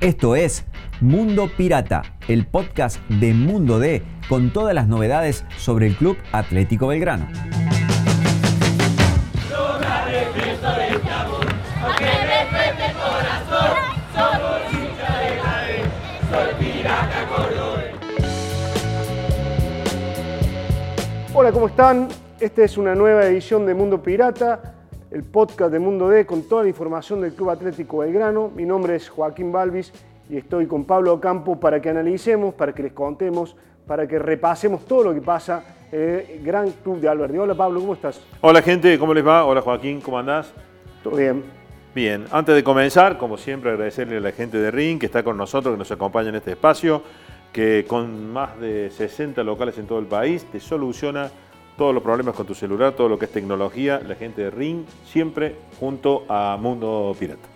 Esto es Mundo Pirata, el podcast de Mundo D con todas las novedades sobre el Club Atlético Belgrano. Hola, ¿cómo están? Esta es una nueva edición de Mundo Pirata, el podcast de Mundo D con toda la información del Club Atlético Belgrano. Mi nombre es Joaquín Balvis y estoy con Pablo Campo para que analicemos, para que les contemos, para que repasemos todo lo que pasa en el Gran Club de Alberti. Hola Pablo, ¿cómo estás? Hola gente, ¿cómo les va? Hola Joaquín, ¿cómo andás? Todo bien. Bien, antes de comenzar, como siempre, agradecerle a la gente de Ring que está con nosotros, que nos acompaña en este espacio que con más de 60 locales en todo el país te soluciona todos los problemas con tu celular, todo lo que es tecnología, la gente de Ring, siempre junto a Mundo Pirata.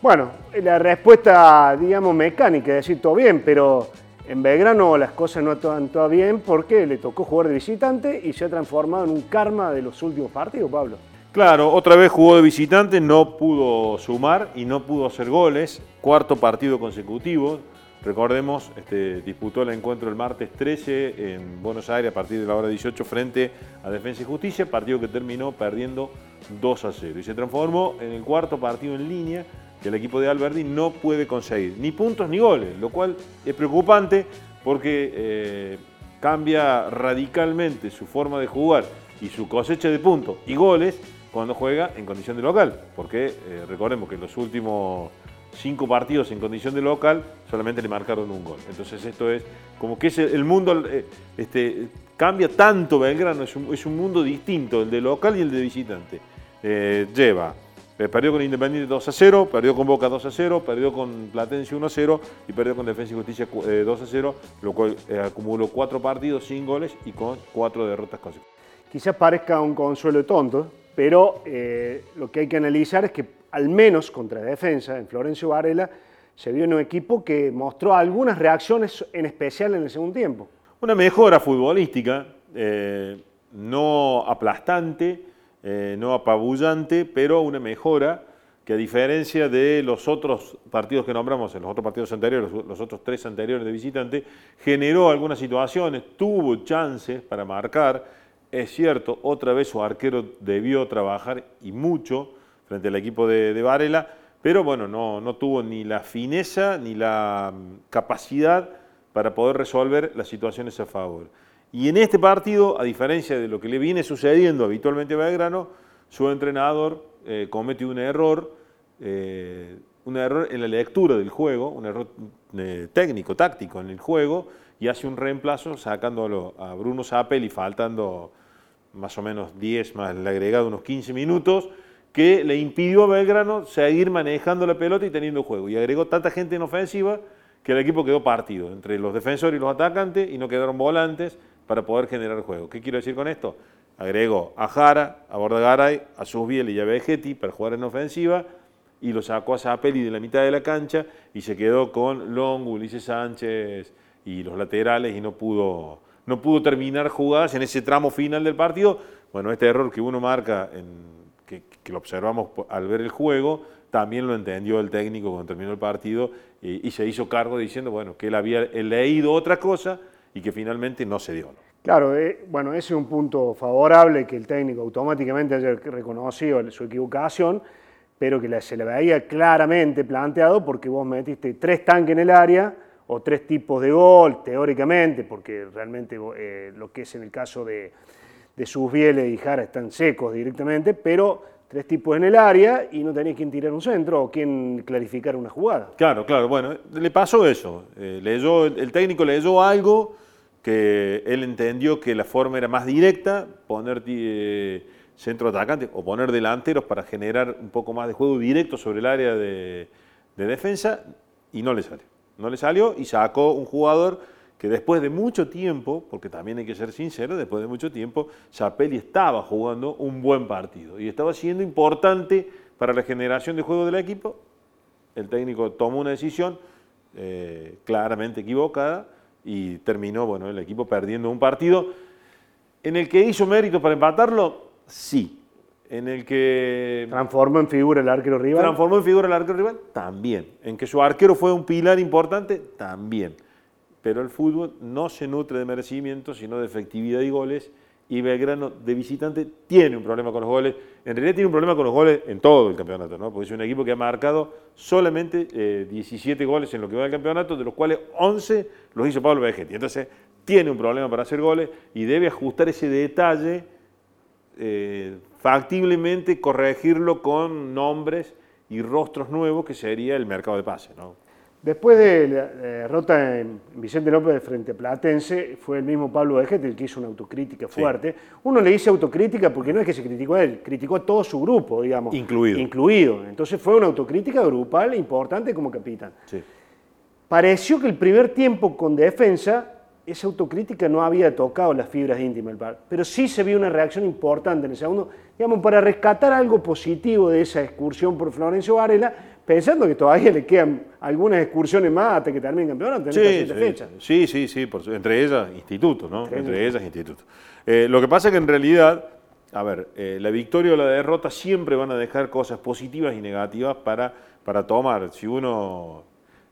Bueno, la respuesta, digamos, mecánica, es decir, todo bien, pero en Belgrano las cosas no están todo bien porque le tocó jugar de visitante y se ha transformado en un karma de los últimos partidos, Pablo. Claro, otra vez jugó de visitante, no pudo sumar y no pudo hacer goles, cuarto partido consecutivo, Recordemos, este, disputó el encuentro el martes 13 en Buenos Aires a partir de la hora 18 frente a Defensa y Justicia, partido que terminó perdiendo 2 a 0 y se transformó en el cuarto partido en línea que el equipo de Alberdi no puede conseguir ni puntos ni goles, lo cual es preocupante porque eh, cambia radicalmente su forma de jugar y su cosecha de puntos y goles cuando juega en condición de local, porque eh, recordemos que los últimos cinco partidos en condición de local, solamente le marcaron un gol. Entonces esto es como que el mundo eh, este, cambia tanto Belgrano, es un, es un, mundo distinto, el de local y el de visitante. Eh, lleva, eh, perdió con Independiente 2 a 0, perdió con Boca 2 a 0, perdió con Platense 1 a 0 y perdió con Defensa y Justicia 2 a 0, lo cual acumuló cuatro partidos sin goles y con cuatro derrotas consecutivas. Quizás parezca un consuelo tonto, pero lo que hay que analizar es que al menos contra defensa, en Florencio Varela, se vio en un equipo que mostró algunas reacciones en especial en el segundo tiempo. Una mejora futbolística, eh, no aplastante, eh, no apabullante, pero una mejora que a diferencia de los otros partidos que nombramos, en los otros partidos anteriores, los otros tres anteriores de visitante, generó algunas situaciones, tuvo chances para marcar. Es cierto, otra vez su arquero debió trabajar y mucho, frente al equipo de, Varela, pero bueno, no, no, tuvo ni la fineza ni la mm, capacidad para poder resolver las situaciones a favor. Y en este partido, a diferencia de lo que le viene sucediendo habitualmente a Belgrano, su entrenador eh, comete un error, eh, un error en la lectura del juego, un error eh, técnico, táctico en el juego, y hace un reemplazo sacándolo a Bruno Zapelli, faltando más o menos 10 más el agregado, unos 15 minutos, que le impidió a Belgrano seguir manejando la pelota y teniendo juego. Y agregó tanta gente en ofensiva que el equipo quedó partido entre los defensores y los atacantes y no quedaron volantes para poder generar juego. ¿Qué quiero decir con esto? Agregó a Jara, a Bordagaray, a Susbiel y a Vegetti para jugar en ofensiva y lo sacó a Zapelli de la mitad de la cancha y se quedó con Long, Ulises Sánchez y los laterales y no pudo, no pudo terminar jugadas en ese tramo final del partido. Bueno, este error que uno marca en que, lo observamos al ver el juego, también lo entendió el técnico cuando terminó el partido y, se hizo cargo diciendo bueno, que él había leído otra cosa y que finalmente no se dio. Claro, eh, bueno, ese es un punto favorable que el técnico automáticamente haya reconocido su equivocación, pero que se le veía claramente planteado porque vos metiste tres tanques en el área o tres tipos de gol, teóricamente, porque realmente eh, lo que es en el caso de, de sus bieles y Jara están secos directamente, pero tres tipos en el área y no tenía quien tirar un centro o quien clarificar una jugada. Claro, claro, bueno, le pasó eso. Eh, leyó, el técnico leyó algo que él entendió que la forma era más directa, poner eh, centro atacante o poner delanteros para generar un poco más de juego directo sobre el área de, de defensa y no le salió. No le salió y sacó un jugador que después de mucho tiempo, porque también hay que ser sincero, después de mucho tiempo, Zapelli estaba jugando un buen partido y estaba siendo importante para la generación de juego del equipo. El técnico tomó una decisión eh, claramente equivocada y terminó bueno, el equipo perdiendo un partido en el que hizo mérito para empatarlo, sí. en el que... ¿Transformó en figura el arquero rival? Transformó en figura el arquero rival, también. En que su arquero fue un pilar importante, también. Pero el fútbol no se nutre de merecimiento, sino de efectividad y goles. Y Belgrano de visitante tiene un problema con los goles. En realidad tiene un problema con los goles en todo el campeonato, ¿no? Porque es un equipo que ha marcado solamente 17 eh, goles en lo que va del campeonato, de los cuales 11 los hizo Pablo Vegetti. Entonces tiene un problema para hacer goles y debe ajustar ese detalle eh, factiblemente corregirlo con nombres y rostros nuevos, que sería el mercado de pase. ¿no? Después de la derrota en Vicente López frente a Platense, fue el mismo Pablo Eget el que hizo una autocrítica fuerte. Uno le dice autocrítica porque no es que se criticó a él, criticó a todo su grupo, digamos. Incluido. Incluido. Entonces fue una autocrítica grupal importante como capitán. Pareció que el primer tiempo con defensa esa autocrítica no había tocado las fibras íntimas del par, pero sí se vio una reacción importante en el segundo, digamos, para rescatar algo positivo de esa excursión por Florencio Varela, pensando que todavía le quedan algunas excursiones más hasta que termine el campeonato, sí, sí, fecha. Sí, sí, sí, entre ellas institutos, ¿no? Entre, ellas institutos. Eh, lo que pasa es que en realidad, a ver, eh, la victoria o la derrota siempre van a dejar cosas positivas y negativas para, para tomar. Si uno,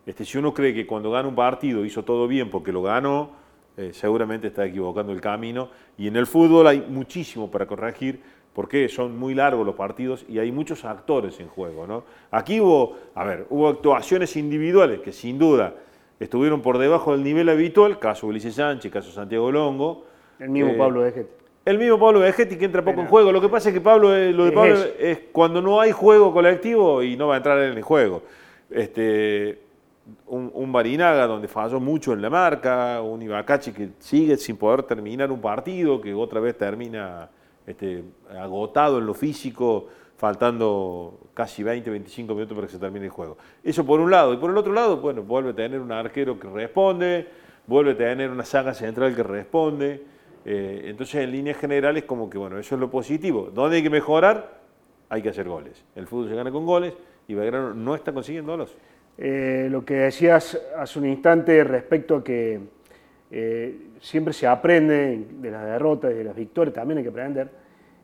este, si uno cree que cuando gana un partido hizo todo bien porque lo ganó, eh, seguramente está equivocando el camino. Y en el fútbol hay muchísimo para corregir porque son muy largos los partidos y hay muchos actores en juego. ¿no? Aquí hubo, a ver, hubo actuaciones individuales que sin duda estuvieron por debajo del nivel habitual, caso Ulises Sánchez, caso Santiago Longo. El mismo eh, Pablo Vegetti. El mismo Pablo Vegetti que entra poco en juego. Lo que pasa es que Pablo, eh, lo de Pablo es, cuando no hay juego colectivo y no va a entrar en el juego. Este, un, un, Barinaga donde falló mucho en la marca, un Ibacachi que sigue sin poder terminar un partido, que otra vez termina este, agotado en lo físico, faltando casi 20, 25 minutos para que se termine el juego. Eso por un lado. Y por el otro lado, bueno, vuelve a tener un arquero que responde, vuelve a tener una saga central que responde. Eh, entonces, en líneas generales, como que, bueno, eso es lo positivo. ¿Dónde hay que mejorar? Hay que hacer goles. El fútbol se gana con goles y Belgrano no está consiguiéndolos. Eh, lo que decías hace un instante respecto a que eh, siempre se aprende de las derrotas y de las victorias, también hay que aprender.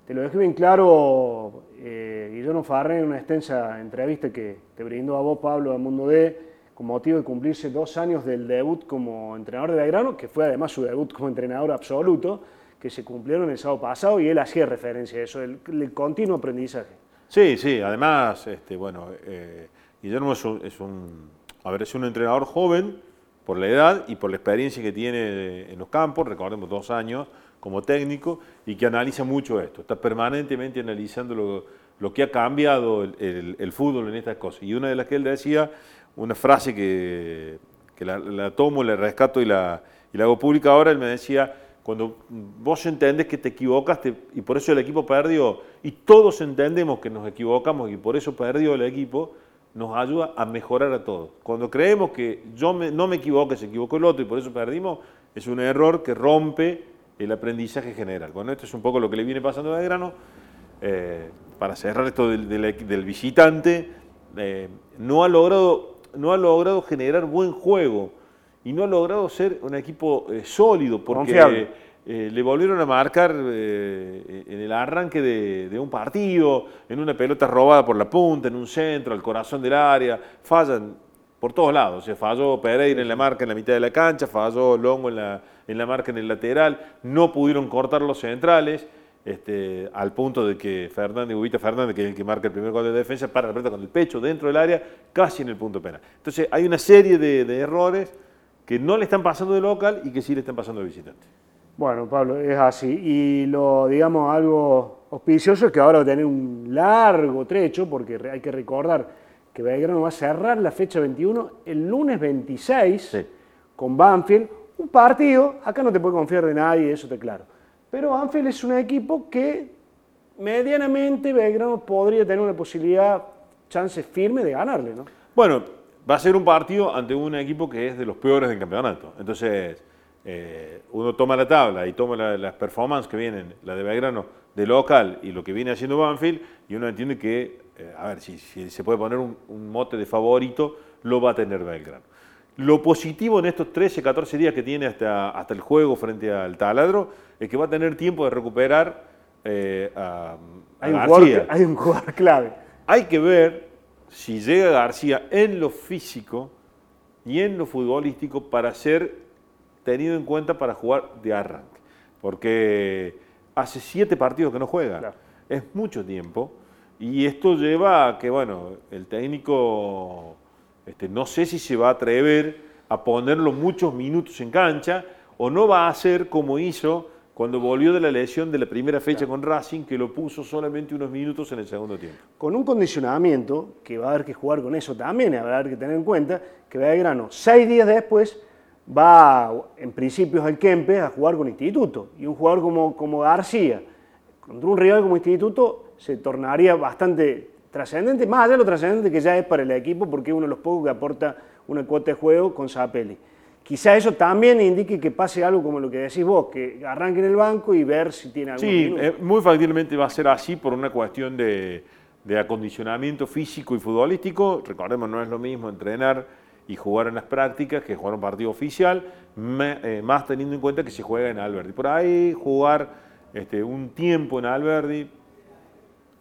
Te lo dejé bien claro eh, Guillermo Farré en una extensa entrevista que te brindó a vos, Pablo, a Mundo D, con motivo de cumplirse dos años del debut como entrenador de Belgrano, que fue además su debut como entrenador absoluto, que se cumplieron el sábado pasado y él hacía referencia a eso, el, continuo aprendizaje. Sí, sí, además, este, bueno, eh, Guillermo es un, a ver, es un entrenador joven por la edad y por la experiencia que tiene en los campos, recordemos dos años como técnico, y que analiza mucho esto, está permanentemente analizando lo, que ha cambiado el, fútbol en estas cosas. Y una de las que él decía, una frase que, la, tomo, la rescato y la, y la hago pública ahora, él me decía, cuando vos entendés que te equivocaste y por eso el equipo perdió, y todos entendemos que nos equivocamos y por eso perdió el equipo, nos ayuda a mejorar a todos. Cuando creemos que yo no me equivoco, se equivocó el otro y por eso perdimos, es un error que rompe el aprendizaje general. Bueno, esto es un poco lo que le viene pasando a Belgrano. Eh, para cerrar esto del, visitante, eh, no, ha logrado, no ha logrado generar buen juego y no ha logrado ser un equipo eh, sólido porque eh, le volvieron a marcar eh, en el arranque de, un partido, en una pelota robada por la punta, en un centro, al corazón del área, fallan por todos lados. Se falló Pereira en la marca en la mitad de la cancha, falló Longo en la, en la marca en el lateral, no pudieron cortar los centrales. Este, al punto de que Fernández, Ubita Fernández, que es el que marca el primer gol de defensa, para la pelota con el pecho dentro del área, casi en el punto penal. Entonces hay una serie de, de errores que no le están pasando de local y que sí le están pasando de visitante. Bueno, Pablo, es así. Y lo, digamos, algo auspicioso es que ahora va a tener un largo trecho, porque hay que recordar que Belgrano va a cerrar la fecha 21 el lunes 26 con Banfield. Un partido, acá no te puede confiar de nadie, eso te claro. Pero Banfield es un equipo que medianamente Belgrano podría tener una posibilidad, chance firme de ganarle, ¿no? Bueno, va a ser un partido ante un equipo que es de los peores del campeonato. Entonces eh, uno toma la tabla y toma las performances que vienen, la de Belgrano, de local y lo que viene haciendo Banfield, y uno entiende que, eh, a ver, si, se puede poner un, mote de favorito, lo va a tener Belgrano. Lo positivo en estos 13, 14 días que tiene hasta, hasta el juego frente al taladro es que va a tener tiempo de recuperar eh, a, a Hay un, García. jugador, hay un jugador clave. Hay que ver si llega García en lo físico y en lo futbolístico para ser tenido en cuenta para jugar de arranque. Porque hace siete partidos que no juega. Claro. Es mucho tiempo. Y esto lleva a que, bueno, el técnico este, no sé si se va a atrever a ponerlo muchos minutos en cancha o no va a hacer como hizo cuando volvió de la lesión de la primera fecha con Racing, que lo puso solamente unos minutos en el segundo tiempo. Con un condicionamiento, que va a haber que jugar con eso también, habrá que tener en cuenta que Belgrano, seis días después, va en principios al Kempes a jugar con Instituto. Y un jugador como, como García, contra un rival como Instituto, se tornaría bastante trascendente, más allá de lo trascendente que ya es para el equipo, porque es uno de los pocos que aporta una cuota de juego con Zapelli. Quizá eso también indique que pase algo como lo que decís vos, que arranque en el banco y ver si tiene algún Sí, eh, muy factiblemente va a ser así por una cuestión de, de acondicionamiento físico y futbolístico. Recordemos, no es lo mismo entrenar y jugar en las prácticas que jugar un partido oficial, me- eh, más teniendo en cuenta que se juega en Alberdi. Por ahí jugar este, un tiempo en Alberdi,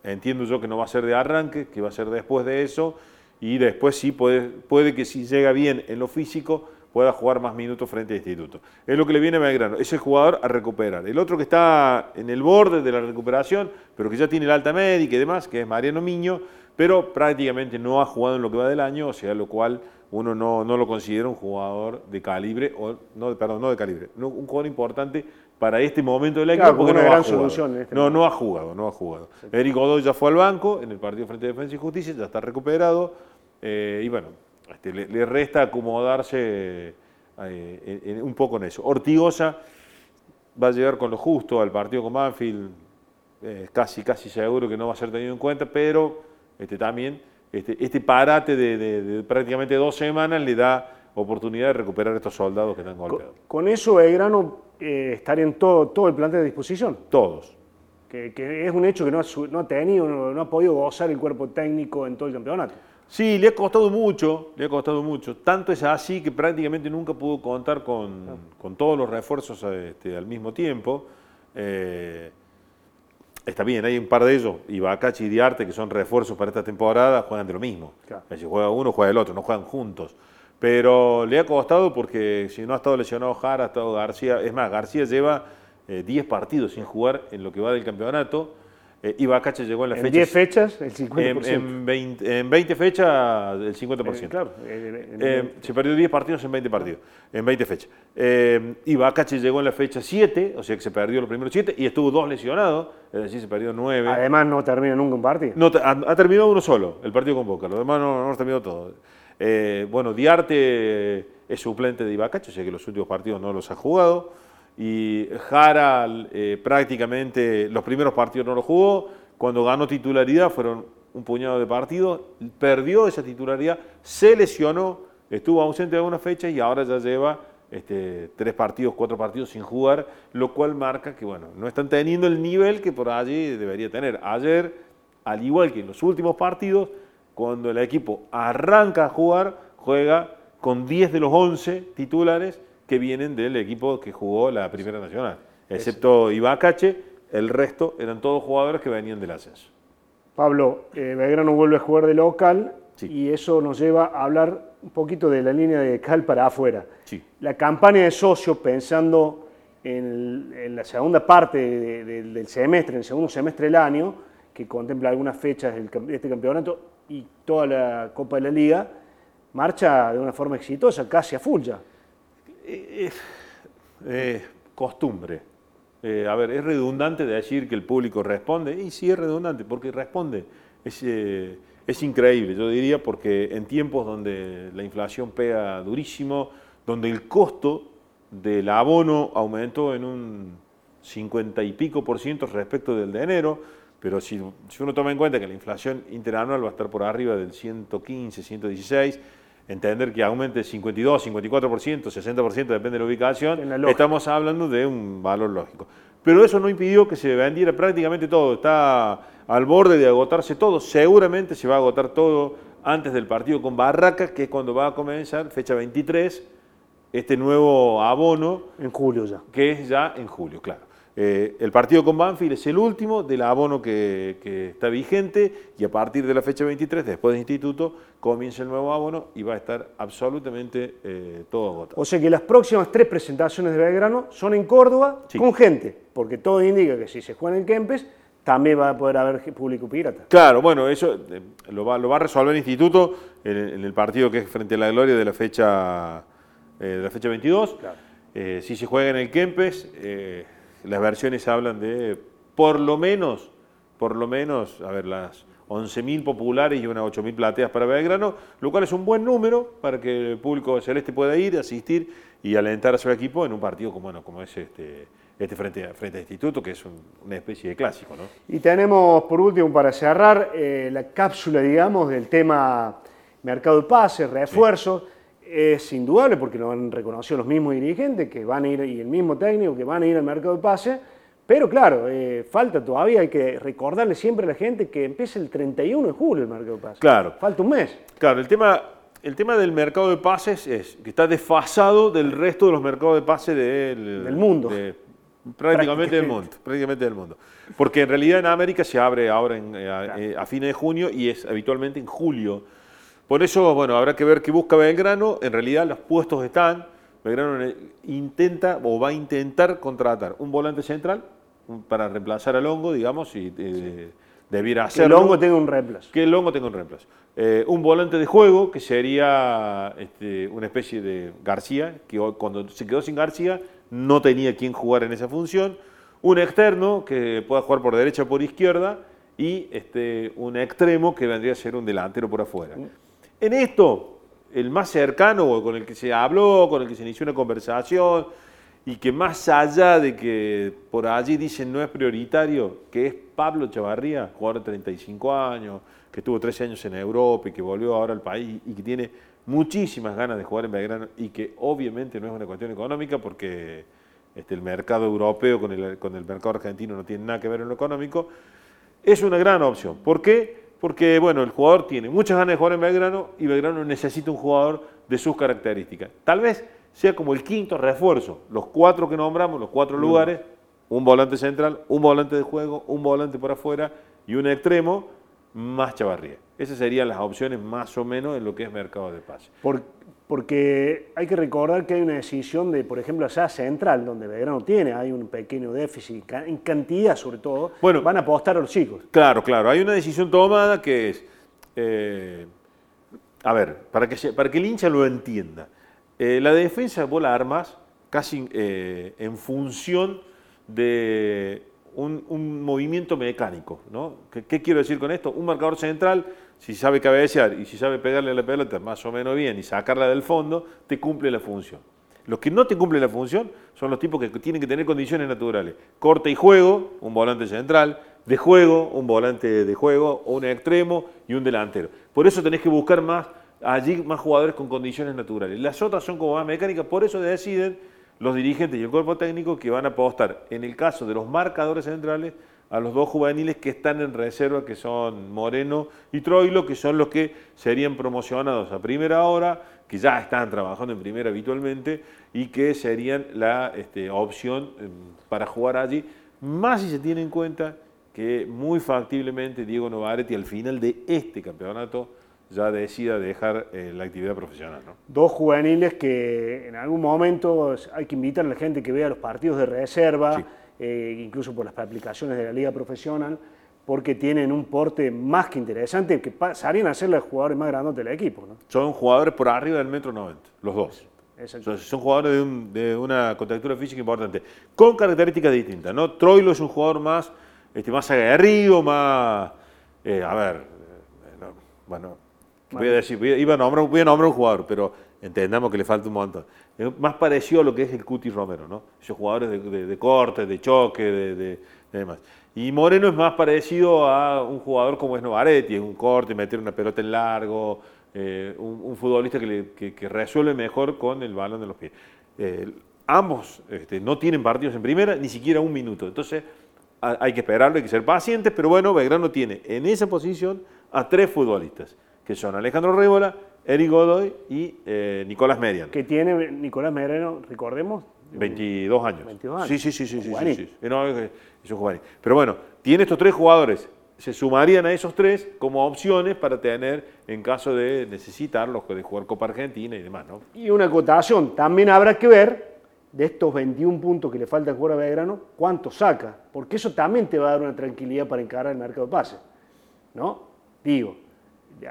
entiendo yo que no va a ser de arranque, que va a ser después de eso, y después sí puede, puede que si llega bien en lo físico pueda jugar más minutos frente a Instituto. Es lo que le viene a Belgrano, es el jugador a recuperar. El otro que está en el borde de la recuperación, pero que ya tiene la alta médica y demás, que es Mariano Miño, pero prácticamente no ha jugado en lo que va del año, o sea, lo cual uno no, no lo considera un jugador de calibre, o no, perdón, no de calibre, no, un jugador importante para este momento del equipo Claro, porque no ha jugado. solución en este no, momento. no ha jugado, no ha jugado. Eric Godoy ya fue al banco en el partido frente a Defensa y Justicia, ya está recuperado. eh, y bueno, este, le, le resta acomodarse eh, en- en- un poco en eso. Ortigosa va a llegar con lo justo al partido con Banfield, eh, casi, casi seguro que no va a ser tenido en cuenta, pero este, también este, este parate de, de- de prácticamente dos semanas le da oportunidad de recuperar estos soldados que están Con, golpeados. con eso Belgrano eh, estaría en todo, todo el plantel a disposición. Todos. que, que es un hecho que no ha, su- no ha tenido, no, no ha podido gozar el cuerpo técnico en todo el campeonato. Sí, le ha costado mucho, le ha costado mucho. Tanto es así que prácticamente nunca pudo contar con, con todos los refuerzos este, al mismo tiempo. Eh, está bien, hay un par de ellos, Ibacachi y Diarte, que son refuerzos para esta temporada, juegan de lo mismo. Claro. Si juega uno, juega el otro, no juegan juntos. Pero le ha costado porque si no ha estado lesionado Jara, ha estado García. Es más, García lleva eh, 10 partidos sin jugar en lo que va del campeonato. Eh, llegó en la En fecha 10 fechas, el 50%. en, en 20, en 20 fechas, el 50%. Eh, claro, eh, se perdió 10 partidos en 20 partidos, en 20 fechas. Eh, Ibacache llegó en la fecha 7, o sea que se perdió los primeros 7 y estuvo dos lesionados, es decir, se perdió 9. Además no termina nunca un partido. No, ha, ha terminado uno solo, el partido con Boca, los demás no, no ha terminado todo. Eh, bueno, Diarte es suplente de Ibacache, o sea que los últimos partidos no los ha jugado. Y Jara eh, prácticamente los primeros partidos no los jugó. Cuando ganó titularidad fueron un puñado de partidos, perdió esa titularidad, se lesionó, estuvo ausente de algunas fechas y ahora ya lleva este, tres partidos, cuatro partidos sin jugar, lo cual marca que bueno, no están teniendo el nivel que por allí debería tener. Ayer, al igual que en los últimos partidos, cuando el equipo arranca a jugar, juega con 10 de los 11 titulares que vienen del equipo que jugó la Primera Nacional. Excepto Ibacache, el resto eran todos jugadores que venían del ascenso. Pablo, eh, Belgrano vuelve a jugar de local Sí. y eso nos lleva a hablar un poquito de la línea de cal para afuera. Sí. La campaña de socios, pensando en, el- en la segunda parte de- de- del semestre, en el segundo semestre del año, que contempla algunas fechas de este campeonato y toda la Copa de la Liga, marcha de una forma exitosa, casi a full ya. Eh, costumbre. Eh, a ver, es redundante decir que el público responde, y sí es redundante, porque responde. Es, eh, es increíble, yo diría, porque en tiempos donde la inflación pega durísimo, donde el costo del abono aumentó en un 50 y pico por ciento respecto del de enero, pero si, si uno toma en cuenta que la inflación interanual va a estar por arriba del 115, 116, entender que aumente 52, 54%, 60%, depende de la ubicación, la estamos hablando de un valor lógico. Pero eso no impidió que se vendiera prácticamente todo, está al borde de agotarse todo, seguramente se va a agotar todo antes del partido con Barracas, que es cuando va a comenzar, fecha 23, este nuevo abono En julio ya. que es ya en julio, claro. Eh, el partido con Banfield es el último del abono que, que, está vigente y a partir de la fecha 23, después del instituto, comienza el nuevo abono y va a estar absolutamente eh, todo agotado. O sea que las próximas tres presentaciones de Belgrano son en Córdoba con gente, porque todo indica que si se juega en Kempes, también va a poder haber público pirata. Claro, bueno, eso eh, lo, va, lo, va, a resolver el instituto en, el partido que es frente a la Gloria de la fecha, de la fecha 22. si se juega en el Kempes las versiones hablan de por lo menos, por lo menos, a ver, las 11.000 populares y unas 8.000 plateas para Belgrano, lo cual es un buen número para que el público celeste pueda ir, asistir y alentar a su equipo en un partido como, bueno, como es este, este frente, a, frente instituto, que es una especie de clásico. ¿no? Y tenemos, por último, para cerrar, eh, la cápsula, digamos, del tema mercado de pases, refuerzo es indudable porque lo han reconocido los mismos dirigentes que van a ir y el mismo técnico que van a ir al mercado de pase. Pero claro, eh, falta todavía, hay que recordarle siempre a la gente que empieza el 31 de julio el mercado de pases. Claro. Falta un mes. Claro, el tema, el tema del mercado de pases es que está desfasado del resto de los mercados de pases del, mundo. prácticamente, del mundo. Prácticamente del mundo. Porque en realidad en América se abre ahora eh, a fines de junio y es habitualmente en julio. Por eso, bueno, habrá que ver qué busca Belgrano. En realidad los puestos están. Belgrano intenta o va a intentar contratar un volante central para reemplazar al Longo, digamos, y eh, debiera hacerlo. Que el Longo tenga un reemplazo. Que el Longo tenga un reemplazo. Eh, un volante de juego, que sería este, una especie de García, que cuando se quedó sin García no tenía quien jugar en esa función. Un externo que pueda jugar por derecha o por izquierda y este, un extremo que vendría a ser un delantero por afuera. En esto, el más cercano, con el que se habló, con el que se inició una conversación, y que más allá de que por allí dicen no es prioritario, que es Pablo Chavarría, jugador de 35 años, que estuvo 13 años en Europa y que volvió ahora al país y que tiene muchísimas ganas de jugar en Belgrano y que obviamente no es una cuestión económica porque este, el mercado europeo con el, con el mercado argentino no tiene nada que ver en lo económico, es una gran opción. ¿Por qué? Porque bueno, el jugador tiene muchas ganas de jugar en Belgrano y Belgrano necesita un jugador de sus características. Tal vez sea como el quinto refuerzo, los cuatro que nombramos, los cuatro mm. lugares, un volante central, un volante de juego, un volante por afuera y un extremo más Chavarría. Esas serían las opciones más o menos en lo que es mercado de pase. Por, porque hay que recordar que hay una decisión de, por ejemplo, esa central, donde Belgrano tiene, hay un pequeño déficit, en cantidad sobre todo, bueno, van a apostar a los chicos. Claro, claro, hay una decisión tomada que es, eh, a ver, para que, para que el hincha lo entienda, eh, la defensa vos la armas casi eh, en función de un, movimiento mecánico. ¿no? ¿Qué, quiero decir con esto? Un marcador central, si sabe cabecear y si sabe pegarle a la pelota más o menos bien y sacarla del fondo, te cumple la función. Los que no te cumplen la función son los tipos que tienen que tener condiciones naturales. Corte y juego, un volante central, de juego, un volante de juego, un extremo y un delantero. Por eso tenés que buscar más allí más jugadores con condiciones naturales. Las otras son como más mecánicas, por eso deciden los dirigentes y el cuerpo técnico que van a apostar, en el caso de los marcadores centrales, a los dos juveniles que están en reserva, que son Moreno y Troilo, que son los que serían promocionados a primera hora, que ya están trabajando en primera habitualmente y que serían la este, opción em, para jugar allí, más si se tiene en cuenta que muy factiblemente Diego Novaretti al final de este campeonato ya decida dejar eh, la actividad profesional. Dos juveniles que en algún momento hay que invitar a la gente que vea los partidos de reserva, eh, incluso por las aplicaciones de la liga profesional, porque tienen un porte más que interesante, que pasarían a ser los jugadores más grandes del equipo. Son jugadores por arriba del metro 90, los dos. son jugadores de, una contextura física importante, con características distintas. ¿no? Troilo es un jugador más, este, más aguerrido, más... Eh, a ver, bueno, Voy a decir, iba a nombrar, voy a nombrar un jugador, pero entendamos que le falta un montón. Más parecido a lo que es el Cuti Romero, ¿no? Esos jugadores de, corte, de choque, de, demás. Y Moreno es más parecido a un jugador como es Novaretti, es un corte, meter una pelota en largo, eh, un, futbolista que, resuelve mejor con el balón de los pies. Eh, ambos este, no tienen partidos en primera, ni siquiera un minuto. Entonces hay que esperarlo, hay que ser pacientes, pero bueno, Belgrano tiene en esa posición a tres futbolistas que son Alejandro Rébola, Eric Godoy y eh, Nicolás Median. Que tiene Nicolás Mediano, recordemos, 22 años. 22 años. Sí, sí, sí, sí. sí, sí, sí. No, es-. Pero bueno, tiene estos tres jugadores. Se sumarían a esos tres como opciones para tener en caso de necesitarlos, de jugar Copa Argentina y demás, ¿no? Y una acotación, también habrá que ver de estos 21 puntos que le falta jugar a Belgrano, cuánto saca, porque eso también te va a dar una tranquilidad para encarar el mercado de pases, ¿no? Digo,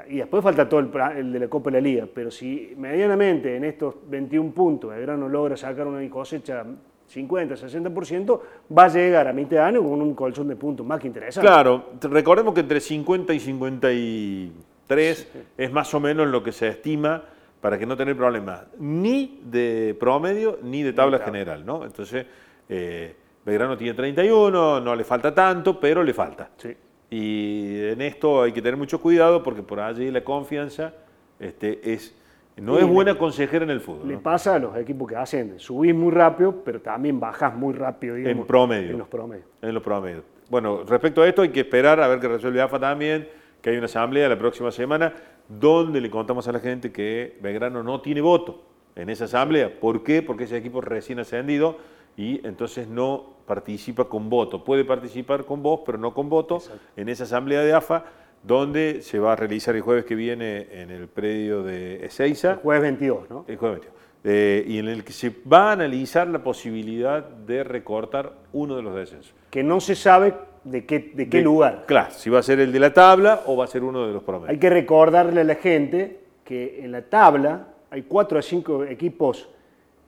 y después falta todo el, de la Copa de la Liga, pero si medianamente en estos 21 puntos Belgrano logra sacar una cosecha 50, 60%, va a llegar a mitad de año con un colchón de puntos más que interesante. Claro, recordemos que entre 50 y 53 es más o menos lo que se estima para que no tener problemas ni de promedio ni de tabla general, ¿no? Entonces, eh, Belgrano tiene 31, no le falta tanto, pero le falta. Sí. Y en esto hay que tener mucho cuidado porque por allí la confianza este, es, no Sí, es le- buena consejera en el fútbol. Le ¿no? pasa a los equipos que ascienden. Subís muy rápido, pero también bajás muy rápido, digamos, En promedio. En los promedios. En los promedios. Bueno, respecto a esto hay que esperar a ver qué resuelve AFA también, que hay una asamblea la próxima semana donde le contamos a la gente que Belgrano no tiene voto en esa asamblea. ¿Por qué? Porque ese equipo recién ascendido y entonces no participa con voto. Puede participar con voz, pero no con voto en esa asamblea de AFA donde se va a realizar el jueves que viene en el predio de Ezeiza. Jueves 22, ¿no? El jueves 22. Eh, y en el que se va a analizar la posibilidad de recortar uno de los descensos. Que no se sabe de qué, de qué De- lugar. Claro, si va a ser el de la tabla o va a ser uno de los promedios. Hay que recordarle a la gente que en la tabla hay cuatro o cinco equipos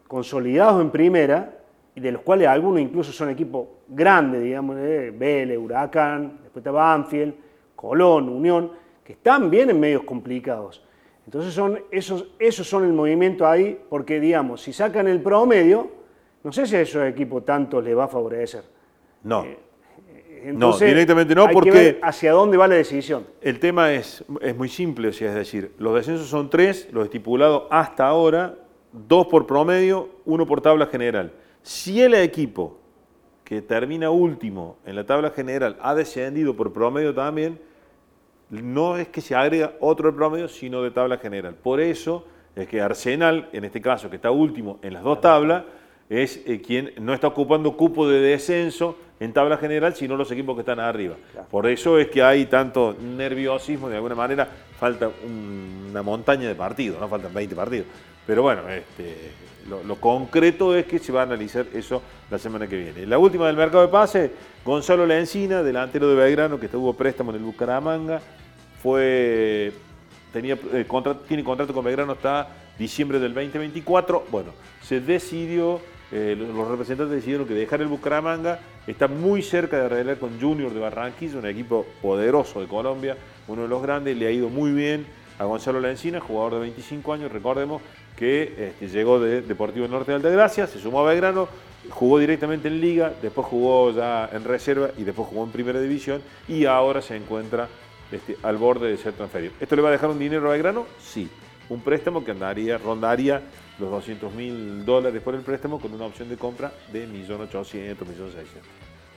consolidados en primera de los cuales algunos incluso son equipos grandes, digamos, eh, Vélez, Huracán, después está Banfield, Colón, Unión, que están bien en medios complicados. Entonces son esos, esos son el movimiento ahí, porque digamos, si sacan el promedio, no sé si a esos equipos tanto les va a favorecer. No. Eh, Entonces, directamente no, hay porque- que ver hacia dónde va la decisión. El tema es, es muy simple, o sea, es decir, los descensos son tres, los estipulados hasta ahora, dos por promedio, uno por tabla general. Si el equipo que termina último en la tabla general ha descendido por promedio también, no es que se agrega otro de promedio, sino de tabla general. Por eso es que Arsenal, en este caso, que está último en las dos tablas, es eh, quien no está ocupando cupo de descenso en tabla general, sino los equipos que están arriba. Por eso es que hay tanto nerviosismo, de alguna manera falta un- una montaña de partidos, no faltan 20 partidos. Pero bueno, este, lo, concreto es que se va a analizar eso la semana que viene. La última del mercado de pase, Gonzalo Lencina, delantero de Belgrano, que tuvo préstamo en el Bucaramanga, fue tenía, eh, tiene contrato con Belgrano hasta diciembre del 2024. Bueno, se decidió, eh, los representantes decidieron que dejar el Bucaramanga está muy cerca de arreglar con Junior de Barranquilla, un equipo poderoso de Colombia, uno de los grandes, le ha ido muy bien a Gonzalo Lencina, jugador de 25 años, recordemos que este, llegó de Deportivo Norte de Altagracia, se sumó a Belgrano, jugó directamente en Liga, después jugó ya en reserva y después jugó en Primera División y ahora se encuentra este, al borde de ser transferido. ¿Esto le va a dejar un dinero a Belgrano? Sí. Un préstamo que andaría, rondaría los 200 mil dólares por el préstamo con una opción de compra de 1.800.000, 1.600.000.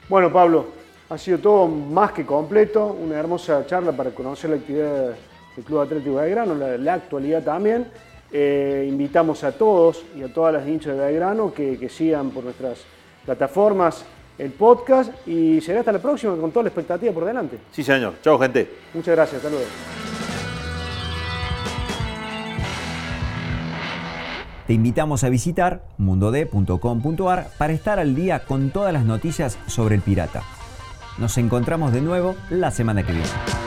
Bueno, Pablo, ha sido todo más que completo, una hermosa charla para conocer la actividad del Club Atlético Belgrano, la, la actualidad también. Eh, invitamos a todos y a todas las hinchas de Belgrano que, que sigan por nuestras plataformas el podcast y será hasta la próxima con toda la expectativa por delante. Sí, señor. Chao, gente. Muchas gracias, hasta luego. Te invitamos a visitar mundod.com.ar para estar al día con todas las noticias sobre el pirata. Nos encontramos de nuevo la semana que viene.